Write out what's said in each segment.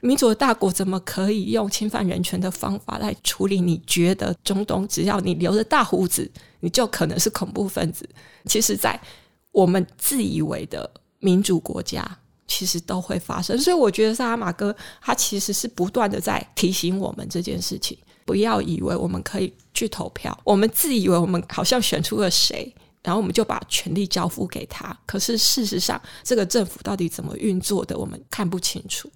民主的大国怎么可以用侵犯人权的方法来处理？你觉得中东只要你留着大胡子，你就可能是恐怖分子？其实，在我们自以为的民主国家，其实都会发生。所以，我觉得萨拉马哥他其实是不断的在提醒我们这件事情：不要以为我们可以去投票，我们自以为我们好像选出了谁，然后我们就把权力交付给他。可是，事实上，这个政府到底怎么运作的，我们看不清楚。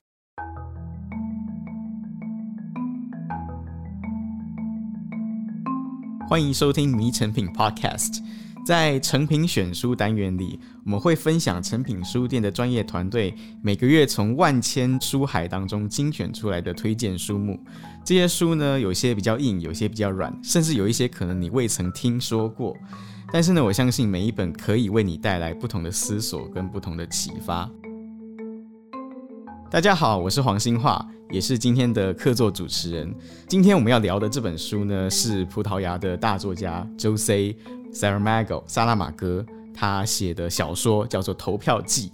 欢迎收听《迷成品 Podcast》。在成品选书单元里，我们会分享成品书店的专业团队每个月从万千书海当中精选出来的推荐书目。这些书呢，有些比较硬，有些比较软，甚至有一些可能你未曾听说过。但是呢，我相信每一本可以为你带来不同的思索跟不同的启发。大家好，我是黄兴化，也是今天的客座主持人。今天我们要聊的这本书呢，是葡萄牙的大作家 Jose Saramago 萨拉马戈他写的小说，叫做《投票记》。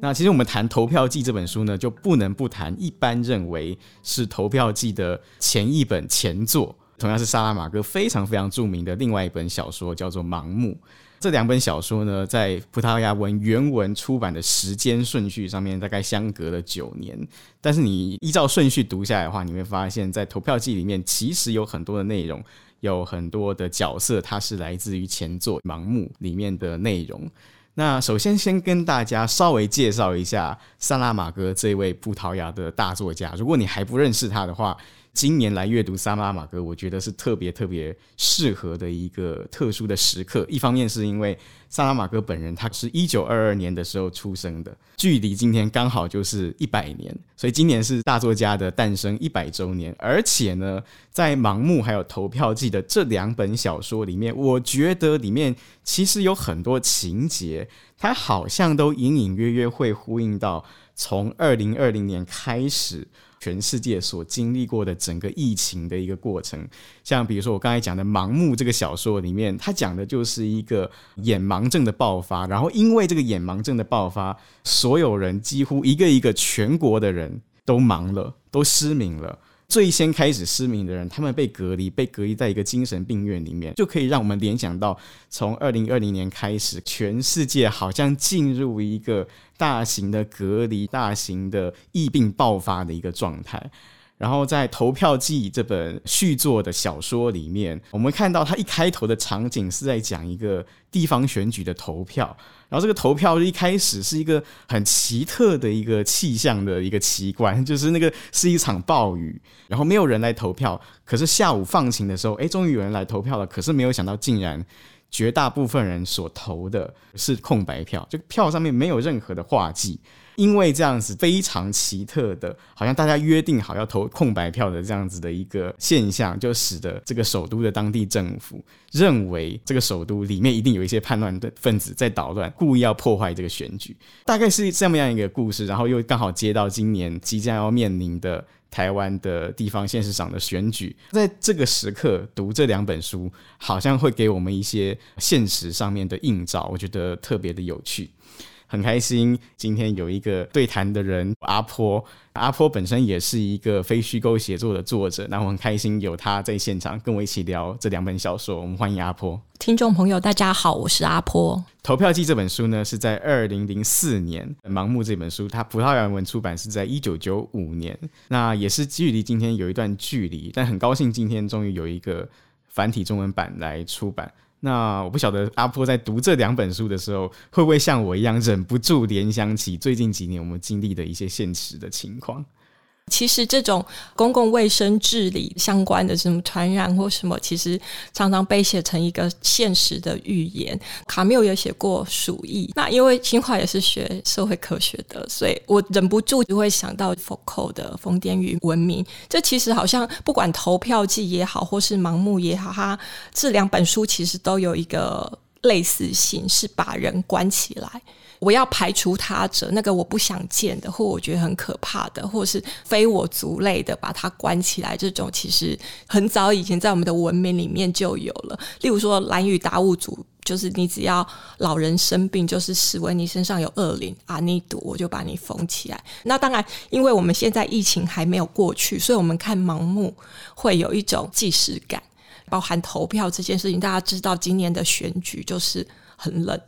那其实我们谈《投票记》这本书呢，就不能不谈一般认为是《投票记》的前一本前作，同样是萨拉马戈非常非常著名的另外一本小说，叫做《盲目》。这两本小说呢，在葡萄牙文原文出版的时间顺序上面，大概相隔了九年。但是你依照顺序读下来的话，你会发现在《投票记》里面，其实有很多的内容，有很多的角色，它是来自于前作《盲目》里面的内容。那首先先跟大家稍微介绍一下萨拉马戈这位葡萄牙的大作家，如果你还不认识他的话。今年来阅读萨拉马戈，我觉得是特别特别适合的一个特殊的时刻。一方面是因为萨拉马戈本人他是一九二二年的时候出生的，距离今天刚好就是一百年，所以今年是大作家的诞生一百周年。而且呢，在《盲目》还有《投票记》的这两本小说里面，我觉得里面其实有很多情节，它好像都隐隐约约会呼应到从二零二零年开始。全世界所经历过的整个疫情的一个过程，像比如说我刚才讲的《盲目》这个小说里面，它讲的就是一个眼盲症的爆发，然后因为这个眼盲症的爆发，所有人几乎一个一个全国的人都盲了，都失明了。最先开始失明的人，他们被隔离，被隔离在一个精神病院里面，就可以让我们联想到，从二零二零年开始，全世界好像进入一个大型的隔离、大型的疫病爆发的一个状态。然后在《投票记》这本续作的小说里面，我们看到它一开头的场景是在讲一个地方选举的投票。然后这个投票一开始是一个很奇特的一个气象的一个奇观，就是那个是一场暴雨，然后没有人来投票。可是下午放晴的时候，哎，终于有人来投票了。可是没有想到，竟然绝大部分人所投的是空白票，这个票上面没有任何的画记。因为这样子非常奇特的，好像大家约定好要投空白票的这样子的一个现象，就使得这个首都的当地政府认为这个首都里面一定有一些叛乱的分子在捣乱，故意要破坏这个选举，大概是这么样一个故事。然后又刚好接到今年即将要面临的台湾的地方县市长的选举，在这个时刻读这两本书，好像会给我们一些现实上面的映照，我觉得特别的有趣。很开心，今天有一个对谈的人阿坡。阿坡本身也是一个非虚构写作的作者，那我很开心有他在现场跟我一起聊这两本小说。我们欢迎阿坡。听众朋友，大家好，我是阿坡。投票记这本书呢，是在二零零四年；盲目这本书，它葡萄牙文出版是在一九九五年，那也是距离今天有一段距离，但很高兴今天终于有一个繁体中文版来出版。那我不晓得阿婆在读这两本书的时候，会不会像我一样忍不住联想起最近几年我们经历的一些现实的情况。其实这种公共卫生治理相关的什么传染或什么，其实常常被写成一个现实的预言。卡缪也写过《鼠疫》，那因为清华也是学社会科学的，所以我忍不住就会想到福柯的《疯癫与文明》。这其实好像不管投票记也好，或是盲目也好，它这两本书其实都有一个类似性，是把人关起来。我要排除他者，那个我不想见的，或我觉得很可怕的，或是非我族类的，把它关起来。这种其实很早以前在我们的文明里面就有了。例如说，兰屿达悟族就是你只要老人生病，就是视为你身上有恶灵啊，你赌我就把你封起来。那当然，因为我们现在疫情还没有过去，所以我们看盲目会有一种既视感。包含投票这件事情，大家知道今年的选举就是很冷，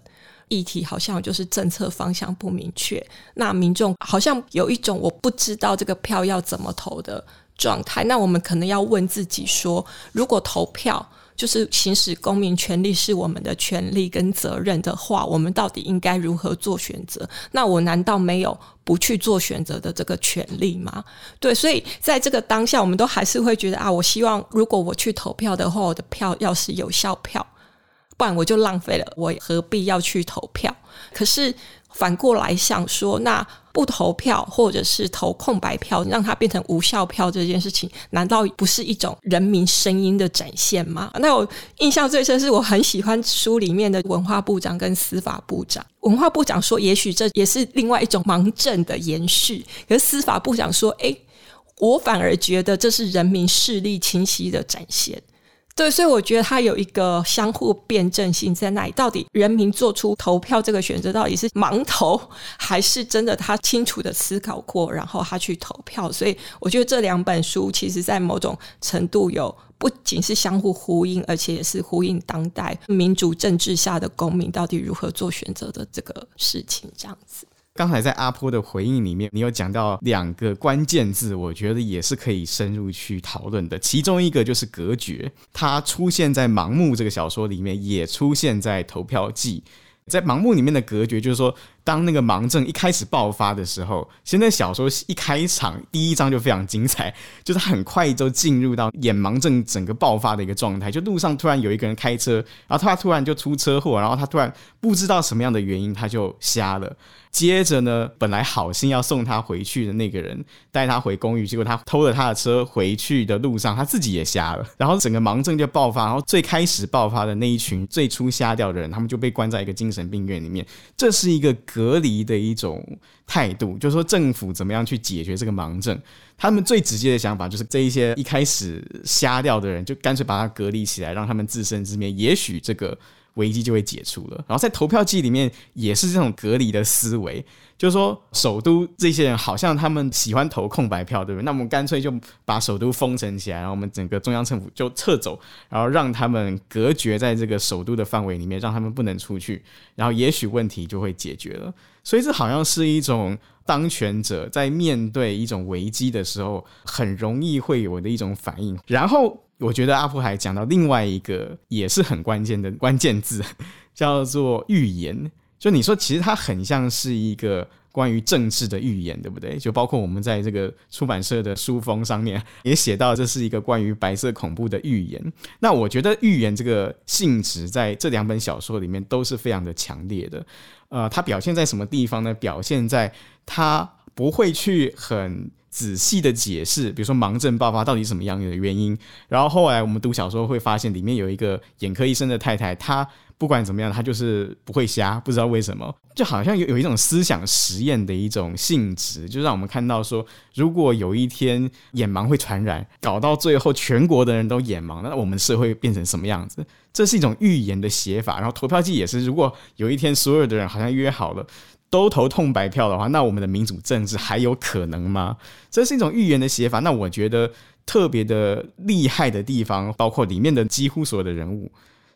议题好像就是政策方向不明确，那民众好像有一种我不知道这个票要怎么投的状态。那我们可能要问自己说，如果投票，就是行使公民权利是我们的权利跟责任的话，我们到底应该如何做选择？那我难道没有不去做选择的这个权利吗？对，所以在这个当下，我们都还是会觉得啊，我希望如果我去投票的话，我的票要是有效票，不然我就浪费了，我何必要去投票？可是。反过来想说，那不投票或者是投空白票，让它变成无效票这件事情，难道不是一种人民声音的展现吗？那我印象最深是我很喜欢书里面的文化部长跟司法部长。文化部长说，也许这也是另外一种盲政的延续。可是司法部长说，诶，我反而觉得这是人民视力清晰的展现。对，所以我觉得它有一个相互辩证性在那里。到底人民做出投票这个选择，到底是盲投，还是真的他清楚的思考过，然后他去投票？所以我觉得这两本书其实在某种程度有不仅是相互呼应，而且也是呼应当代民主政治下的公民到底如何做选择的这个事情，这样子。刚才在阿坡的回应里面，你有讲到两个关键字，我觉得也是可以深入去讨论的。其中一个就是隔绝，它出现在《盲目》这个小说里面，也出现在《投票记》。在《盲目》里面的隔绝，就是说，当那个盲症一开始爆发的时候，现在小说一开场第一章就非常精彩，就是很快就进入到眼盲症整个爆发的一个状态。就路上突然有一个人开车，然后他突然就出车祸，然后他突然不知道什么样的原因他就瞎了。接着呢，本来好心要送他回去的那个人带他回公寓，结果他偷了他的车回去的路上，他自己也瞎了，然后整个盲症就爆发。然后最开始爆发的那一群最初瞎掉的人，他们就被关在一个精神病院里面。这是一个隔离的一种态度，就是说政府怎么样去解决这个盲症。他们最直接的想法就是这一些一开始瞎掉的人，就干脆把他隔离起来，让他们自生自灭。也许这个。危机就会解除了。然后在投票记里面也是这种隔离的思维，就是说首都这些人好像他们喜欢投空白票，对不对？那我们干脆就把首都封城起来，然后我们整个中央政府就撤走，然后让他们隔绝在这个首都的范围里面，让他们不能出去，然后也许问题就会解决了。所以这好像是一种当权者在面对一种危机的时候很容易会有的一种反应。然后。我觉得阿坡还讲到另外一个也是很关键的关键字，叫做预言。就你说，其实它很像是一个关于政治的预言，对不对？就包括我们在这个出版社的书封上面也写到，这是一个关于白色恐怖的预言。那我觉得预言这个性质在这两本小说里面都是非常的强烈的。呃，它表现在什么地方呢？表现在它不会去很。仔细的解释，比如说盲症爆发到底什么样的原因，然后后来我们读小说会发现里面有一个眼科医生的太太，她不管怎么样，她就是不会瞎，不知道为什么，就好像有有一种思想实验的一种性质，就让我们看到说，如果有一天眼盲会传染，搞到最后全国的人都眼盲，那我们社会变成什么样子？这是一种预言的写法。然后投票记也是，如果有一天所有的人好像约好了。都投空白票的话，那我们的民主政治还有可能吗？这是一种预言的写法。那我觉得特别的厉害的地方，包括里面的几乎所有的人物，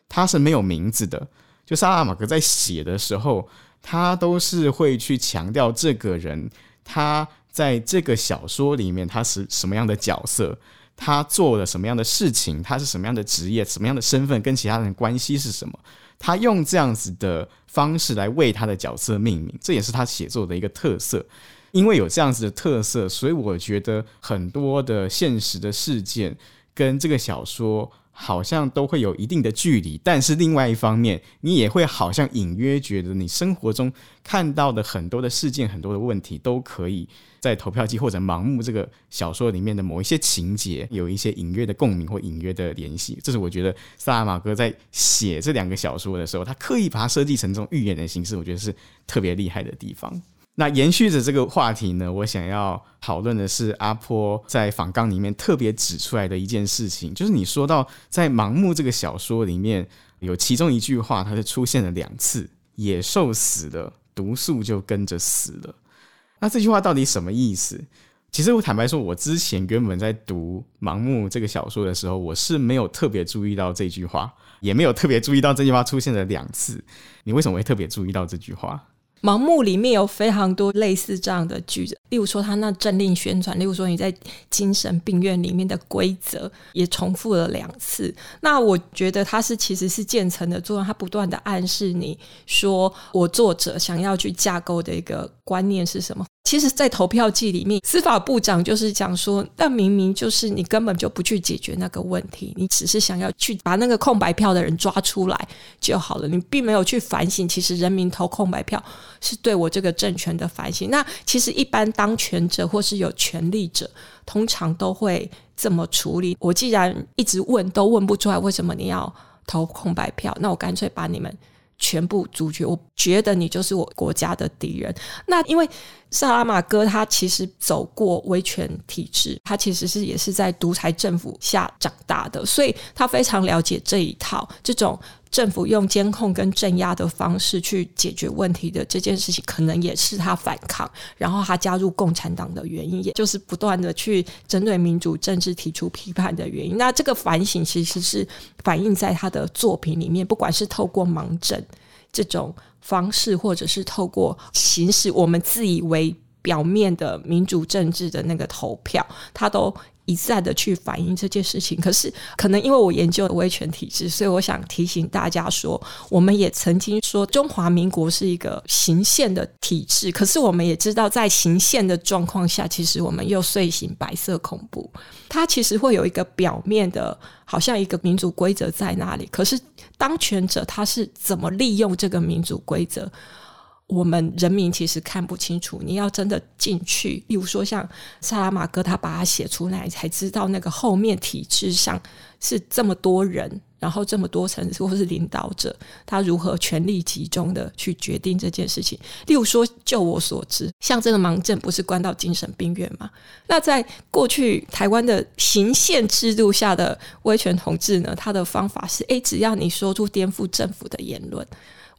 他是没有名字的。就萨拉马戈在写的时候，他都是会去强调这个人，他在这个小说里面他是什么样的角色，他做了什么样的事情，他是什么样的职业，什么样的身份，跟其他人关系是什么。他用这样子的方式来为他的角色命名，这也是他写作的一个特色。因为有这样子的特色，所以我觉得很多的现实的事件跟这个小说。好像都会有一定的距离，但是另外一方面，你也会好像隐约觉得，你生活中看到的很多的事件、很多的问题，都可以在投票机或者盲目这个小说里面的某一些情节，有一些隐约的共鸣或隐约的联系。这是我觉得萨拉马戈在写这两个小说的时候，他刻意把它设计成这种预言的形式，我觉得是特别厉害的地方。那延续着这个话题呢，我想要讨论的是阿坡在访纲里面特别指出来的一件事情，就是你说到在《盲目》这个小说里面，有其中一句话，它是出现了两次：“野兽死了，毒素就跟着死了。”那这句话到底什么意思？其实我坦白说，我之前原本在读《盲目》这个小说的时候，我是没有特别注意到这句话，也没有特别注意到这句话出现了两次。你为什么会特别注意到这句话？盲目里面有非常多类似这样的句子，例如说他那政令宣传，例如说你在精神病院里面的规则也重复了两次。那我觉得他是其实是渐层的作用，他不断的暗示你说，我作者想要去架构的一个观念是什么。其实，在投票季里面，司法部长就是讲说，但明明就是你根本就不去解决那个问题，你只是想要去把那个空白票的人抓出来就好了，你并没有去反省，其实人民投空白票是对我这个政权的反省。那其实一般当权者或是有权力者，通常都会这么处理。我既然一直问都问不出来，为什么你要投空白票？那我干脆把你们。全部阻绝，我觉得你就是我国家的敌人。那因为萨拉玛戈他其实走过威权体制，他其实是也是在独裁政府下长大的，所以他非常了解这一套这种。政府用监控跟镇压的方式去解决问题的这件事情，可能也是他反抗，然后他加入共产党的原因，也就是不断的去针对民主政治提出批判的原因。那这个反省其实是反映在他的作品里面，不管是透过盲证这种方式，或者是透过行使我们自以为表面的民主政治的那个投票，他都。一再的去反映这件事情，可是可能因为我研究威权体制，所以我想提醒大家说，我们也曾经说中华民国是一个行宪的体制，可是我们也知道，在行宪的状况下，其实我们又遂行白色恐怖。它其实会有一个表面的，好像一个民主规则在那里，可是当权者他是怎么利用这个民主规则？我们人民其实看不清楚，你要真的进去，例如说像萨拉玛戈，他把它写出来，才知道那个后面体制上是这么多人，然后这么多层次或是领导者，他如何权力集中的去决定这件事情。例如说，就我所知，像这个盲证不是关到精神病院吗？那在过去台湾的行宪制度下的威权统治呢，他的方法是：诶，只要你说出颠覆政府的言论。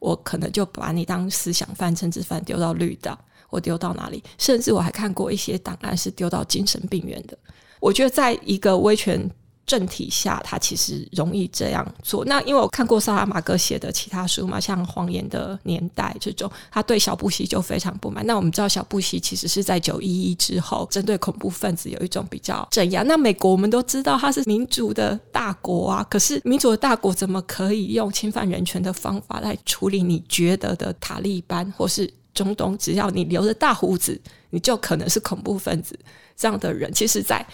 我可能就把你当思想犯、政治犯丢到绿岛，我丢到哪里？甚至我还看过一些档案是丢到精神病院的。我觉得在一个威权政体下，他其实容易这样做。那因为我看过萨拉玛戈写的其他书嘛，像《谎言的年代》这种，他对小布希就非常不满。那我们知道，小布希其实是在九一一之后，针对恐怖分子有一种比较镇压。那美国我们都知道，它是民主的大国啊，可是民主的大国怎么可以用侵犯人权的方法来处理你觉得的塔利班或是中东？只要你留着大胡子，你就可能是恐怖分子。这样的人，其实，在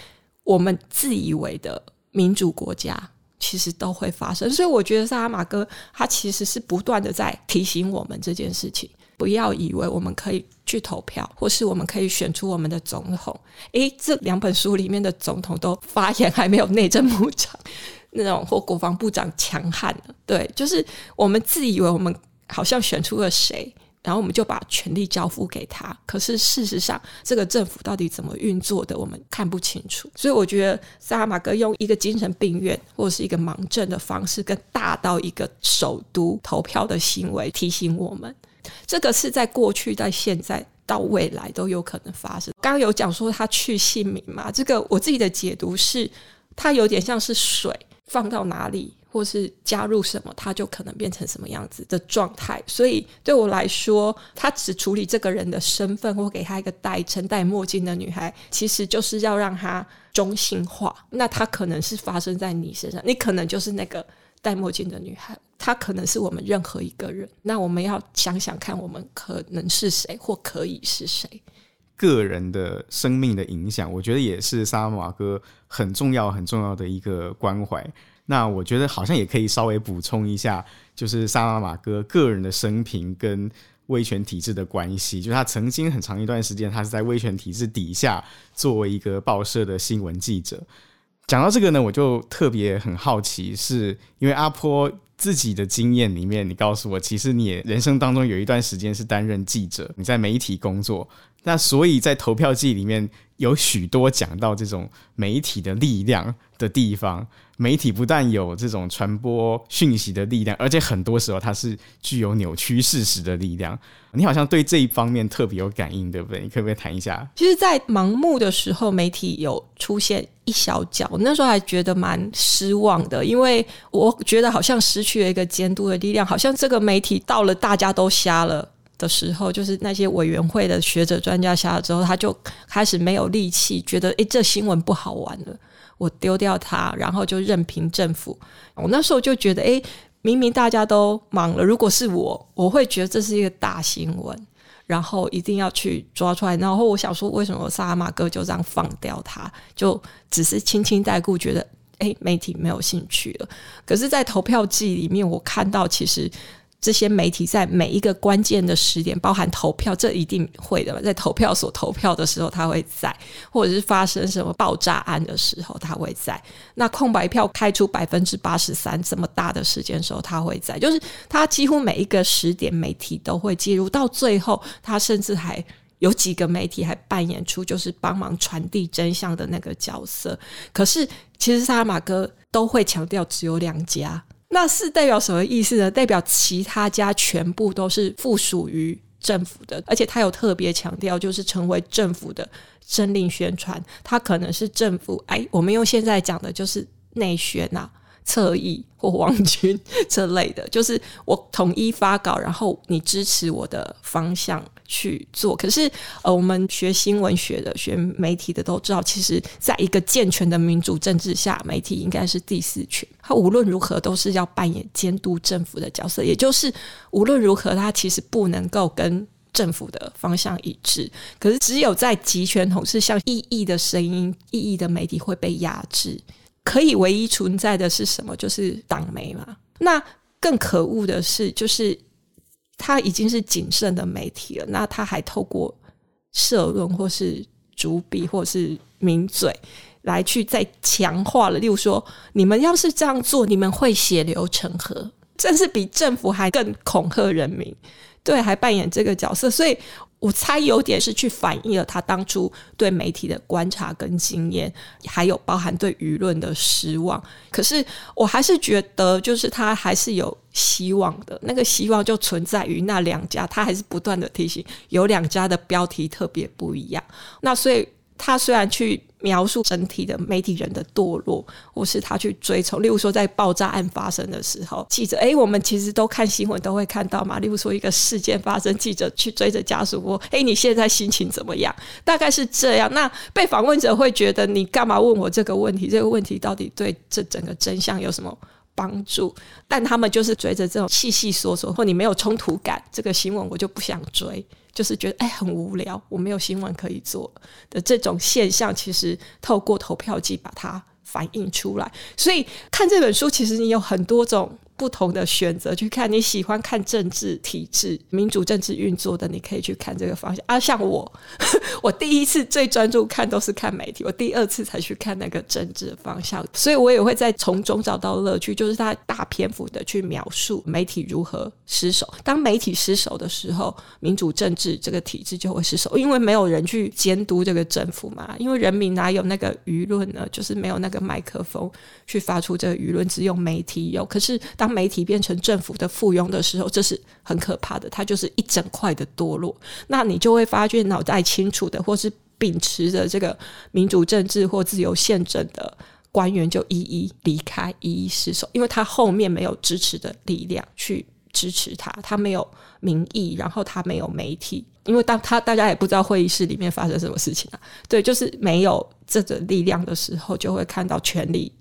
我们自以为的。民主国家其实都会发生，所以我觉得萨拉玛戈他其实是不断的在提醒我们这件事情，不要以为我们可以去投票，或是我们可以选出我们的总统。诶，这两本书里面的总统都发言还没有内政部长 那种或国防部长强悍的，对，就是我们自以为我们好像选出了谁。然后我们就把权力交付给他，可是事实上，这个政府到底怎么运作的，我们看不清楚。所以我觉得萨拉玛戈用一个精神病院或者是一个盲症的方式，跟大到一个首都投票的行为，提醒我们，这个是在过去、在现在到未来都有可能发生。刚刚有讲说他去姓名嘛，这个我自己的解读是，它有点像是水放到哪里。或是加入什么，他就可能变成什么样子的状态。所以对我来说，他只处理这个人的身份，或给他一个代称，戴墨镜的女孩，其实就是要让他中性化。那他可能是发生在你身上，你可能就是那个戴墨镜的女孩，她可能是我们任何一个人。那我们要想想看，我们可能是谁，或可以是谁？个人的生命的影响，我觉得也是萨拉玛哥很重要、很重要的一个关怀。那我觉得好像也可以稍微补充一下，就是萨拉玛哥个人的生平跟威权体制的关系。就他曾经很长一段时间，他是在威权体制底下作为一个报社的新闻记者。讲到这个呢，我就特别很好奇，是因为阿坡自己的经验里面，你告诉我，其实你人生当中有一段时间是担任记者，你在媒体工作。那所以在投票季里面，有许多讲到这种媒体的力量的地方。媒体不但有这种传播讯息的力量，而且很多时候它是具有扭曲事实的力量。你好像对这一方面特别有感应，对不对？你可不可以谈一下？其实，在盲目的时候，媒体有出现一小角，那时候还觉得蛮失望的，因为我觉得好像失去了一个监督的力量，好像这个媒体到了大家都瞎了的时候，就是那些委员会的学者专家下了之后，他就开始没有力气，觉得诶，这新闻不好玩了。我丢掉它，然后就任凭政府。我那时候就觉得，诶，明明大家都忙了，如果是我，我会觉得这是一个大新闻，然后一定要去抓出来。然后我想说，为什么萨拉马戈就这样放掉它，就只是轻轻带过，觉得诶，媒体没有兴趣了。可是，在投票季里面，我看到其实。这些媒体在每一个关键的时点，包含投票，这一定会的。在投票所投票的时候，他会在；或者是发生什么爆炸案的时候，他会在。那空白票开出百分之八十三这么大的时间的时候，他会在。就是他几乎每一个时点，媒体都会介入。到最后，他甚至还有几个媒体还扮演出就是帮忙传递真相的那个角色。可是，其实萨拉玛戈都会强调只有两家。那是代表什么意思呢？代表其他家全部都是附属于政府的，而且他有特别强调，就是成为政府的政令宣传，他可能是政府。哎，我们用现在讲的就是内宣呐、啊。侧翼或王军这类的，就是我统一发稿，然后你支持我的方向去做。可是，呃，我们学新闻学的、学媒体的都知道，其实在一个健全的民主政治下，媒体应该是第四权。它无论如何都是要扮演监督政府的角色，也就是无论如何，它其实不能够跟政府的方向一致。可是，只有在集权统治下，异议的声音、异议的媒体会被压制。可以唯一存在的是什么？就是党媒嘛。那更可恶的是，就是他已经是谨慎的媒体了，那他还透过社论或是主笔或是名嘴来去再强化了。例如说，你们要是这样做，你们会血流成河，真是比政府还更恐吓人民。对，还扮演这个角色，所以。我猜有点是去反映了他当初对媒体的观察跟经验，还有包含对舆论的失望。可是我还是觉得，就是他还是有希望的。那个希望就存在于那两家，他还是不断的提醒，有两家的标题特别不一样。那所以他虽然去。描述整体的媒体人的堕落，或是他去追从，例如说在爆炸案发生的时候，记者哎，我们其实都看新闻都会看到嘛。例如说一个事件发生，记者去追着家属说：“哎，你现在心情怎么样？”大概是这样。那被访问者会觉得你干嘛问我这个问题？这个问题到底对这整个真相有什么帮助？但他们就是追着这种细细说说，或你没有冲突感，这个新闻我就不想追。就是觉得哎，很无聊，我没有新闻可以做的这种现象，其实透过投票机把它反映出来。所以看这本书，其实你有很多种。不同的选择去看，你喜欢看政治体制、民主政治运作的，你可以去看这个方向。啊，像我，我第一次最专注看都是看媒体，我第二次才去看那个政治方向，所以我也会在从中找到乐趣，就是他大篇幅的去描述媒体如何失守。当媒体失守的时候，民主政治这个体制就会失守，因为没有人去监督这个政府嘛。因为人民哪有那个舆论呢？就是没有那个麦克风去发出这个舆论，只有媒体有。可是当当媒体变成政府的附庸的时候，这是很可怕的。它就是一整块的堕落。那你就会发觉，脑袋清楚的，或是秉持着这个民主政治或自由宪政的官员，就一一离开，一一失守，因为他后面没有支持的力量去支持他，他没有民意，然后他没有媒体，因为当他大家也不知道会议室里面发生什么事情啊。对，就是没有这个力量的时候，就会看到权力。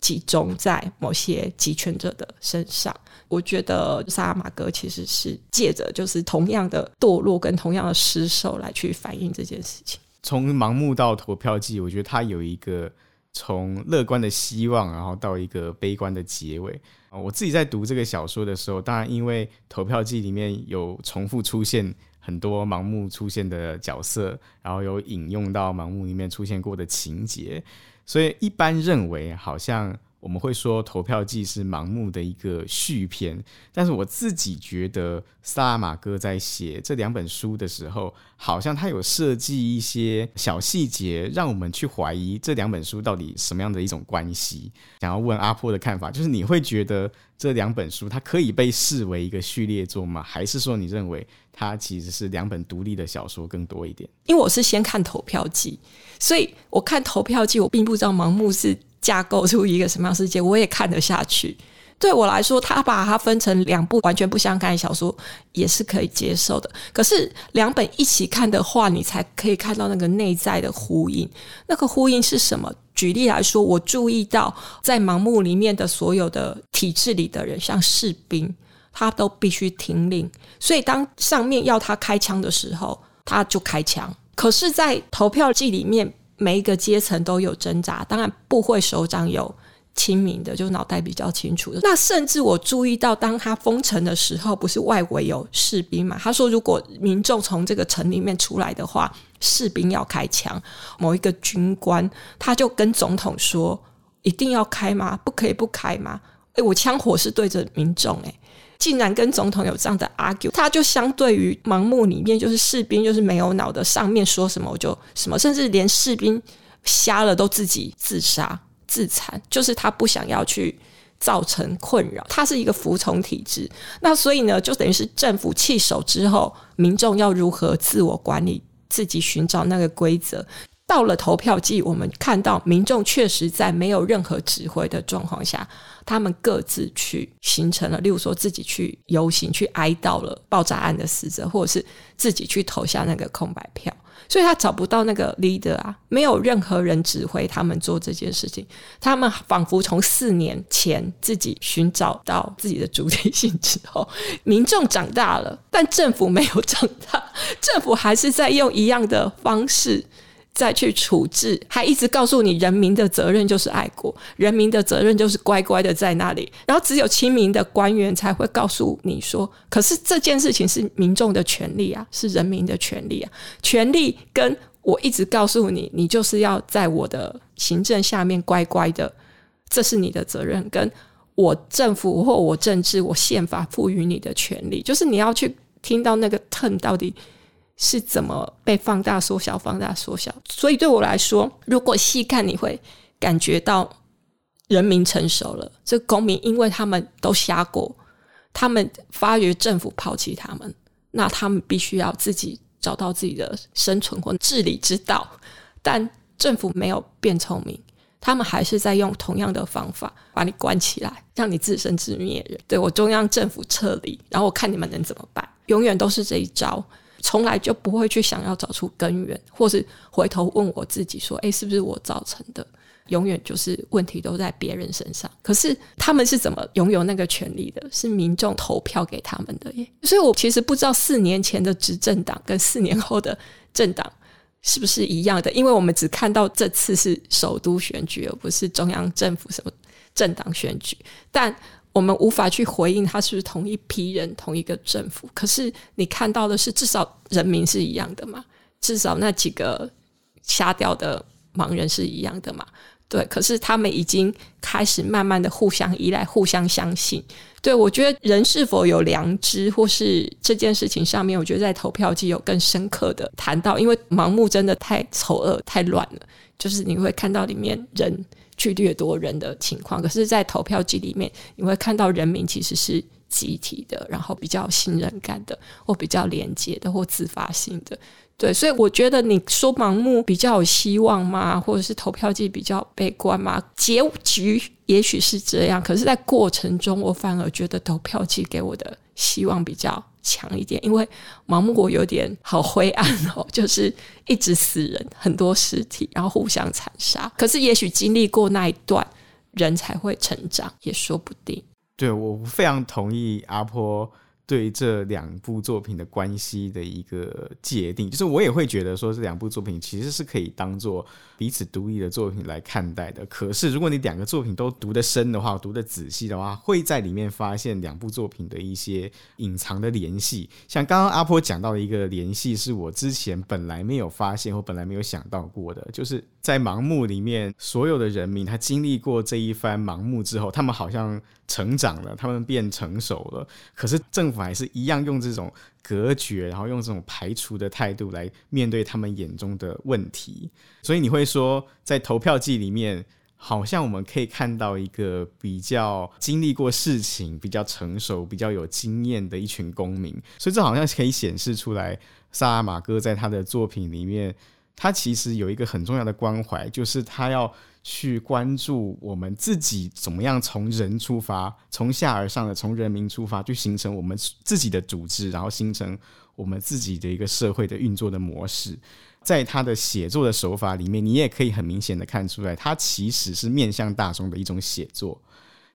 集中在某些集权者的身上，我觉得萨拉玛戈其实是借着就是同样的堕落跟同样的失守来去反映这件事情。从盲目到投票季，我觉得他有一个从乐观的希望，然后到一个悲观的结尾。我自己在读这个小说的时候，当然因为投票季里面有重复出现很多盲目出现的角色，然后有引用到盲目里面出现过的情节。所以一般认为，好像我们会说投票季是盲目的一个续篇，但是我自己觉得萨拉马戈在写这两本书的时候，好像他有设计一些小细节，让我们去怀疑这两本书到底什么样的一种关系。想要问阿坡的看法，就是你会觉得这两本书它可以被视为一个序列作吗？还是说你认为它其实是两本独立的小说更多一点？因为我是先看投票季，所以我看投票季，我并不知道盲目是。架构出一个什么样世界，我也看得下去。对我来说，他把它分成两部完全不相干的小说，也是可以接受的。可是两本一起看的话，你才可以看到那个内在的呼应。那个呼应是什么？举例来说，我注意到在盲目里面的所有的体制里的人，像士兵，他都必须听令。所以当上面要他开枪的时候，他就开枪。可是，在投票季里面。每一个阶层都有挣扎，当然部会首长有亲民的，就脑袋比较清楚的。那甚至我注意到，当他封城的时候，不是外围有士兵嘛？他说，如果民众从这个城里面出来的话，士兵要开枪。某一个军官他就跟总统说：“一定要开吗？不可以不开吗？”诶，我枪火是对着民众，诶。竟然跟总统有这样的 argue，他就相对于盲目里面就是士兵就是没有脑的，上面说什么我就什么，甚至连士兵瞎了都自己自杀自残，就是他不想要去造成困扰，他是一个服从体制。那所以呢，就等于是政府弃守之后，民众要如何自我管理，自己寻找那个规则。到了投票季，我们看到民众确实在没有任何指挥的状况下，他们各自去形成了，例如说自己去游行，去哀悼了爆炸案的死者，或者是自己去投下那个空白票。所以他找不到那个 leader 啊，没有任何人指挥他们做这件事情。他们仿佛从四年前自己寻找到自己的主体性之后，民众长大了，但政府没有长大，政府还是在用一样的方式。再去处置，还一直告诉你，人民的责任就是爱国，人民的责任就是乖乖的在那里。然后只有亲民的官员才会告诉你说，可是这件事情是民众的权利啊，是人民的权利啊。权利跟我一直告诉你，你就是要在我的行政下面乖乖的，这是你的责任。跟我政府或我政治，我宪法赋予你的权利，就是你要去听到那个 turn 到底。是怎么被放大、缩小、放大、缩小？所以对我来说，如果细看，你会感觉到人民成熟了。这公民，因为他们都瞎过，他们发觉政府抛弃他们，那他们必须要自己找到自己的生存或治理之道。但政府没有变聪明，他们还是在用同样的方法把你关起来，让你自生自灭。人对我中央政府撤离，然后我看你们能怎么办？永远都是这一招。从来就不会去想要找出根源，或是回头问我自己说：“诶，是不是我造成的？”永远就是问题都在别人身上。可是他们是怎么拥有那个权利的？是民众投票给他们的耶。所以我其实不知道四年前的执政党跟四年后的政党是不是一样的，因为我们只看到这次是首都选举，而不是中央政府什么政党选举。但我们无法去回应他是不是同一批人、同一个政府。可是你看到的是，至少人民是一样的嘛？至少那几个瞎掉的盲人是一样的嘛？对。可是他们已经开始慢慢的互相依赖、互相相信。对，我觉得人是否有良知，或是这件事情上面，我觉得在投票季有更深刻的谈到，因为盲目真的太丑恶、太乱了。就是你会看到里面人。去掠夺人的情况，可是，在投票季里面，你会看到人民其实是集体的，然后比较信任感的，或比较连接的，或自发性的。对，所以我觉得你说盲目比较有希望吗？或者是投票季比较悲观吗？结局也许是这样，可是，在过程中，我反而觉得投票季给我的希望比较强一点，因为盲目国有点好灰暗哦，就是一直死人，很多尸体，然后互相残杀。可是也许经历过那一段，人才会成长，也说不定。对，我非常同意阿坡对这两部作品的关系的一个界定，就是我也会觉得说，这两部作品其实是可以当做彼此独立的作品来看待的。可是，如果你两个作品都读得深的话，读得仔细的话，会在里面发现两部作品的一些隐藏的联系。像刚刚阿坡讲到的一个联系，是我之前本来没有发现或本来没有想到过的，就是在盲目里面，所有的人民他经历过这一番盲目之后，他们好像成长了，他们变成熟了。可是政府。还是一样用这种隔绝，然后用这种排除的态度来面对他们眼中的问题。所以你会说，在投票季里面，好像我们可以看到一个比较经历过事情、比较成熟、比较有经验的一群公民。所以这好像可以显示出来，萨拉玛戈在他的作品里面，他其实有一个很重要的关怀，就是他要。去关注我们自己怎么样从人出发，从下而上的从人民出发，去形成我们自己的组织，然后形成我们自己的一个社会的运作的模式。在他的写作的手法里面，你也可以很明显的看出来，他其实是面向大众的一种写作。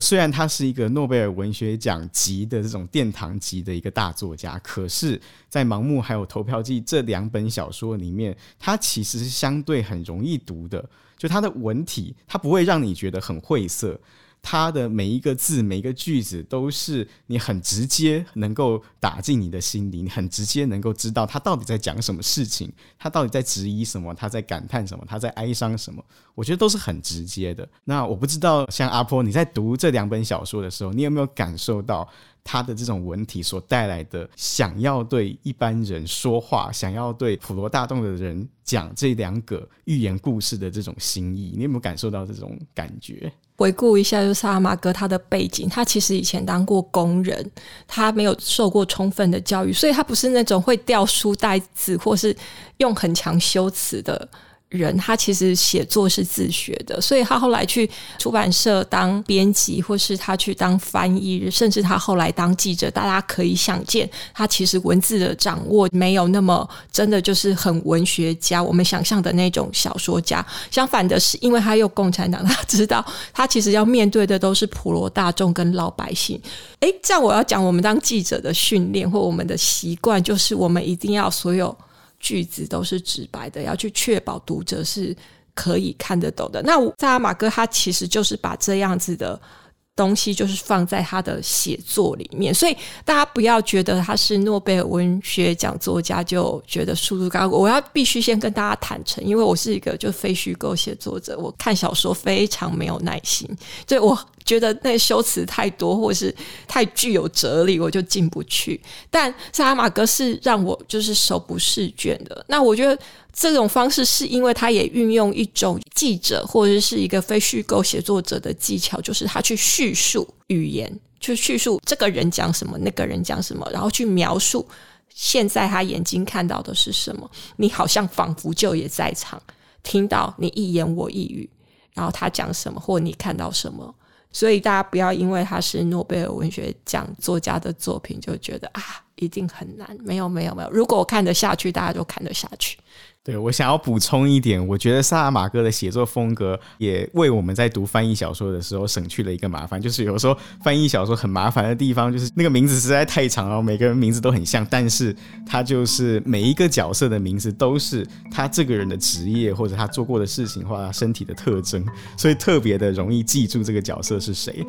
虽然他是一个诺贝尔文学奖级的这种殿堂级的一个大作家，可是，在《盲目》还有《投票季》这两本小说里面，他其实是相对很容易读的。就他的文体，他不会让你觉得很晦涩。它的每一个字、每一个句子，都是你很直接能够打进你的心里，你很直接能够知道他到底在讲什么事情，他到底在质疑什么，他在感叹什么，他在哀伤什么。我觉得都是很直接的。那我不知道，像阿坡，你在读这两本小说的时候，你有没有感受到？他的这种文体所带来的，想要对一般人说话，想要对普罗大众的人讲这两个寓言故事的这种心意，你有没有感受到这种感觉？回顾一下，就是萨拉玛戈他的背景，他其实以前当过工人，他没有受过充分的教育，所以他不是那种会掉书袋子或是用很强修辞的。人他其实写作是自学的，所以他后来去出版社当编辑，或是他去当翻译，甚至他后来当记者。大家可以想见，他其实文字的掌握没有那么真的就是很文学家，我们想象的那种小说家。相反的是，因为他有共产党，他知道他其实要面对的都是普罗大众跟老百姓。诶，这样我要讲我们当记者的训练或我们的习惯，就是我们一定要所有。句子都是直白的，要去确保读者是可以看得懂的。那萨拉玛哥他其实就是把这样子的东西，就是放在他的写作里面。所以大家不要觉得他是诺贝尔文学奖作家就觉得速度高。我要必须先跟大家坦诚，因为我是一个就非虚构写作者，我看小说非常没有耐心，所以我。觉得那修辞太多，或是太具有哲理，我就进不去。但萨拉玛格是让我就是手不释卷的。那我觉得这种方式是因为他也运用一种记者或者是一个非虚构写作者的技巧，就是他去叙述语言，去叙述这个人讲什么，那个人讲什么，然后去描述现在他眼睛看到的是什么。你好像仿佛就也在场，听到你一言我一语，然后他讲什么，或你看到什么。所以大家不要因为他是诺贝尔文学奖作家的作品就觉得啊，一定很难。没有没有没有，如果我看得下去，大家就看得下去。对，我想要补充一点，我觉得萨拉玛戈的写作风格也为我们在读翻译小说的时候省去了一个麻烦，就是有时候翻译小说很麻烦的地方，就是那个名字实在太长了，每个人名字都很像，但是他就是每一个角色的名字都是他这个人的职业或者他做过的事情或者他身体的特征，所以特别的容易记住这个角色是谁。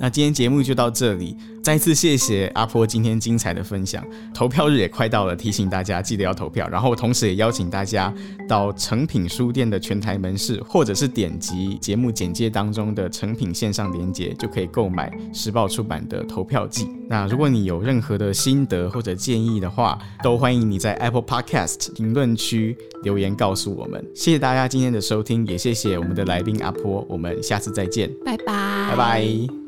那今天节目就到这里，再次谢谢阿坡今天精彩的分享。投票日也快到了，提醒大家记得要投票。然后同时也邀请大家到诚品书店的全台门市，或者是点击节目简介当中的诚品线上连接，就可以购买时报出版的投票季。那如果你有任何的心得或者建议的话，都欢迎你在 Apple Podcast 评论区留言告诉我们。谢谢大家今天的收听，也谢谢我们的来宾阿坡。我们下次再见，拜拜，拜拜。